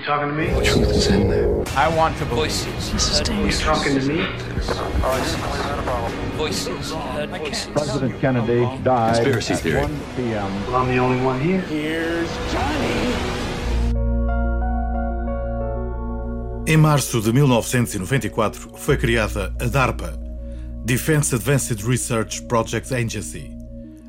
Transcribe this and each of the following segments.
You talking to me? The truth is in there. I want to voices. This is You talking to me? Voices. Heard voices. President Kennedy died Conspiracy at theory. 1 p.m. Well, I'm the only one here. Here's Johnny. Em março de 1994 foi criada a DARPA, Defense Advanced Research Projects Agency,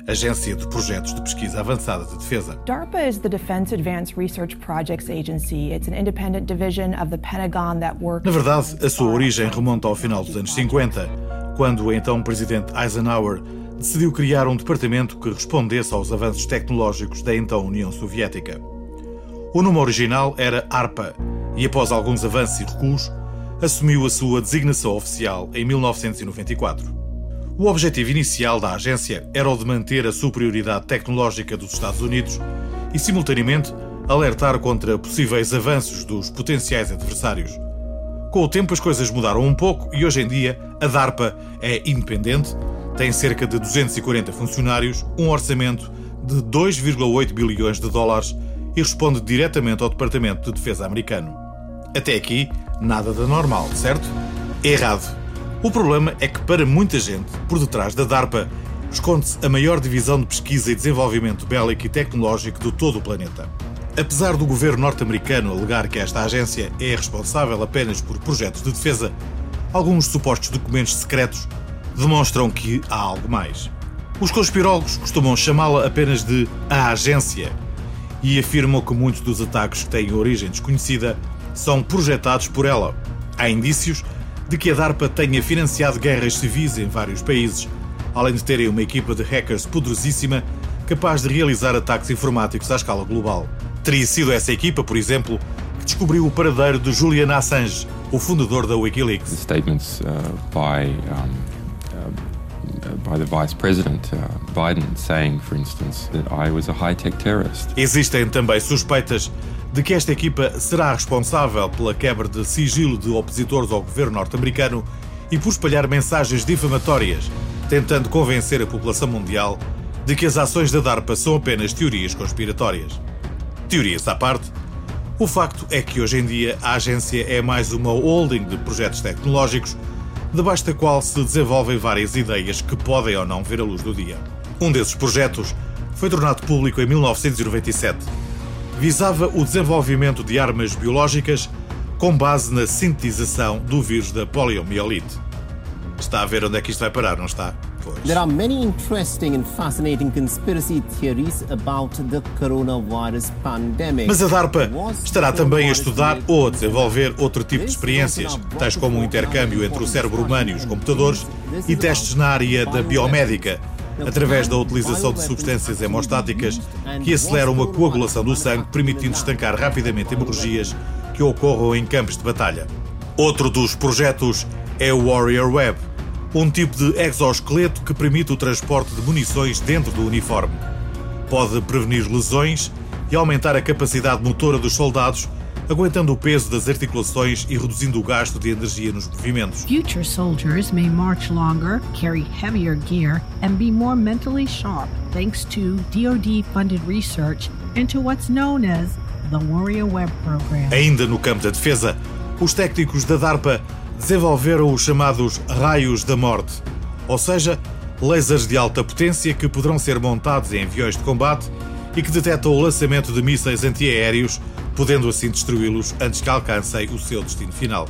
Agência de Projetos de Pesquisa Avançada de Defesa. DARPA is the Defense Advanced Research Projects Agency. It's an independent division of the Pentagon that works. Na verdade, a sua origem remonta ao final dos anos 50, quando o então presidente Eisenhower decidiu criar um departamento que respondesse aos avanços tecnológicos da então União Soviética. O nome original era ARPA e, após alguns avanços e recuos, assumiu a sua designação oficial em 1994. O objetivo inicial da agência era o de manter a superioridade tecnológica dos Estados Unidos e, simultaneamente, alertar contra possíveis avanços dos potenciais adversários. Com o tempo, as coisas mudaram um pouco e hoje em dia a DARPA é independente, tem cerca de 240 funcionários, um orçamento de 2,8 bilhões de dólares e responde diretamente ao Departamento de Defesa americano. Até aqui, nada de normal, certo? Errado. O problema é que, para muita gente, por detrás da DARPA, esconde-se a maior divisão de pesquisa e desenvolvimento bélico e tecnológico de todo o planeta. Apesar do governo norte-americano alegar que esta agência é responsável apenas por projetos de defesa, alguns supostos documentos secretos demonstram que há algo mais. Os conspirólogos costumam chamá-la apenas de a agência e afirmam que muitos dos ataques que têm origem desconhecida são projetados por ela. Há indícios de que a DARPA tenha financiado guerras civis em vários países, além de terem uma equipa de hackers poderosíssima capaz de realizar ataques informáticos à escala global. Teria sido essa equipa, por exemplo, que descobriu o paradeiro de Julian Assange, o fundador da the Wikileaks. statements uh, by um, uh, by the Vice President uh, Biden saying, for instance, that I was a high-tech terrorist. Existem também suspeitas de que esta equipa será responsável pela quebra de sigilo de opositores ao governo norte-americano e por espalhar mensagens difamatórias, tentando convencer a população mundial de que as ações da DARPA são apenas teorias conspiratórias. Teorias à parte, o facto é que hoje em dia a agência é mais uma holding de projetos tecnológicos, debaixo da qual se desenvolvem várias ideias que podem ou não ver a luz do dia. Um desses projetos foi tornado público em 1997. Visava o desenvolvimento de armas biológicas com base na sintetização do vírus da poliomielite. Está a ver onde é que isto vai parar, não está? Pois. There are many interesting and fascinating conspiracy theories about the coronavirus pandemic. Mas a DARPA estará também a estudar ou a desenvolver outro tipo de experiências, tais como o intercâmbio entre o cérebro humano e os computadores e testes na área da biomédica, através da utilização de substâncias hemostáticas que aceleram a coagulação do sangue, permitindo estancar rapidamente hemorragias que ocorram em campos de batalha. Outro dos projetos é o Warrior Web, um tipo de exoesqueleto que permite o transporte de munições dentro do uniforme. Pode prevenir lesões e aumentar a capacidade motora dos soldados, aguentando o peso das articulações e reduzindo o gasto de energia nos movimentos. Future soldiers may march longer, carry heavier gear, and be more mentally sharp thanks to DoD funded research into what's known as the Warrior Web Program. Ainda no campo da defesa, os técnicos da DARPA desenvolveram os chamados raios da morte, ou seja, lasers de alta potência que poderão ser montados em aviões de combate e que detectam o lançamento de mísseis antiaéreos, podendo assim destruí-los antes que alcancem o seu destino final.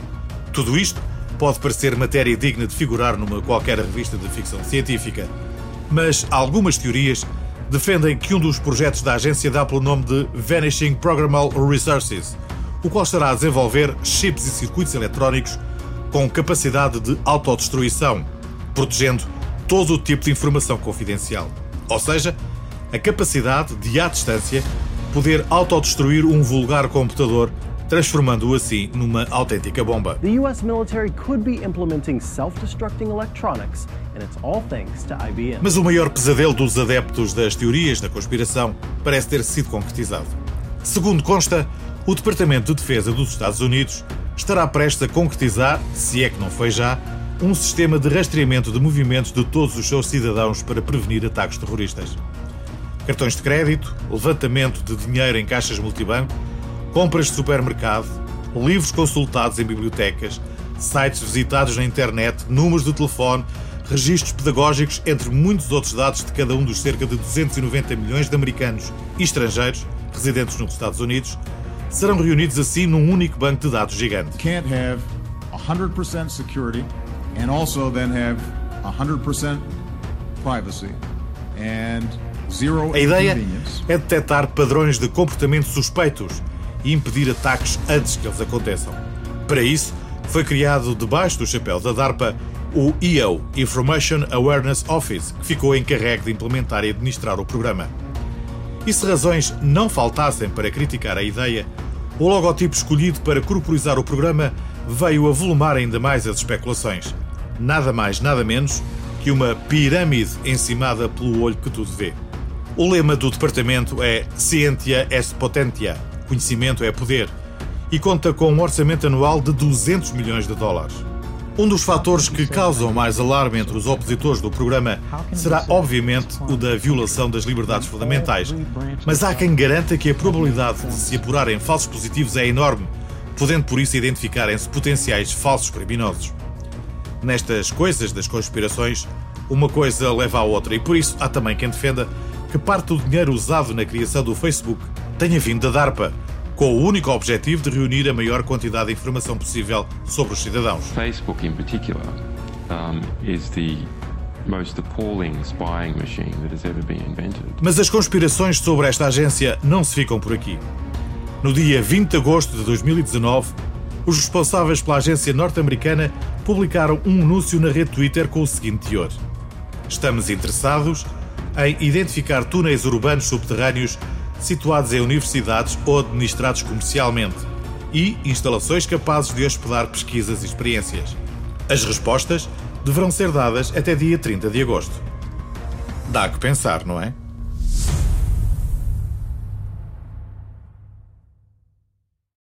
Tudo isto pode parecer matéria digna de figurar numa qualquer revista de ficção científica, mas algumas teorias defendem que um dos projetos da agência dá pelo nome de Vanishing Programmable Resources, o qual estará a desenvolver chips e circuitos eletrónicos com capacidade de autodestruição, protegendo todo o tipo de informação confidencial. Ou seja, a capacidade de, à distância, poder autodestruir um vulgar computador, transformando-o assim numa autêntica bomba. The US military could be implementing self destructing electronics, and it's all thanks to IBM. Mas o maior pesadelo dos adeptos das teorias da conspiração parece ter sido concretizado. Segundo consta, o Departamento de Defesa dos Estados Unidos estará prestes a concretizar, se é que não foi já, um sistema de rastreamento de movimentos de todos os seus cidadãos para prevenir ataques terroristas. Cartões de crédito, levantamento de dinheiro em caixas multibanco, compras de supermercado, livros consultados em bibliotecas, sites visitados na internet, números de telefone, registros pedagógicos, entre muitos outros dados de cada um dos cerca de 290 milhões de americanos e estrangeiros residentes nos Estados Unidos, serão reunidos assim num único banco de dados gigante. Can't have 100% security and also then have 100% privacy and A ideia é detectar padrões de comportamento suspeitos e impedir ataques antes que eles aconteçam. Para isso, foi criado debaixo do chapéu da DARPA o EO, Information Awareness Office, que ficou encarregue de implementar e administrar o programa. E se razões não faltassem para criticar a ideia, o logotipo escolhido para corporizar o programa veio a volumar ainda mais as especulações. Nada mais, nada menos que uma pirâmide encimada pelo olho que tudo vê. O lema do departamento é Scientia est Potentia, conhecimento é poder, e conta com um orçamento anual de 200 milhões de dólares. Um dos fatores que causam mais alarme entre os opositores do programa será, obviamente, o da violação das liberdades fundamentais. Mas há quem garanta que a probabilidade de se apurarem falsos positivos é enorme, podendo por isso identificarem-se potenciais falsos criminosos. Nestas coisas das conspirações, uma coisa leva à outra, e por isso há também quem defenda que parte do dinheiro usado na criação do Facebook tenha vindo da DARPA, com o único objetivo de reunir a maior quantidade de informação possível sobre os cidadãos. Facebook, in particular, um, is the most appalling spying machine that has ever been invented. Mas as conspirações sobre esta agência não se ficam por aqui. No dia 20 de agosto de 2019, os responsáveis pela agência norte-americana publicaram um anúncio na rede Twitter com o seguinte teor: Estamos interessados em identificar túneis urbanos subterrâneos situados em universidades ou administrados comercialmente e instalações capazes de hospedar pesquisas e experiências. As respostas deverão ser dadas até dia 30 de agosto. Dá que pensar, não é?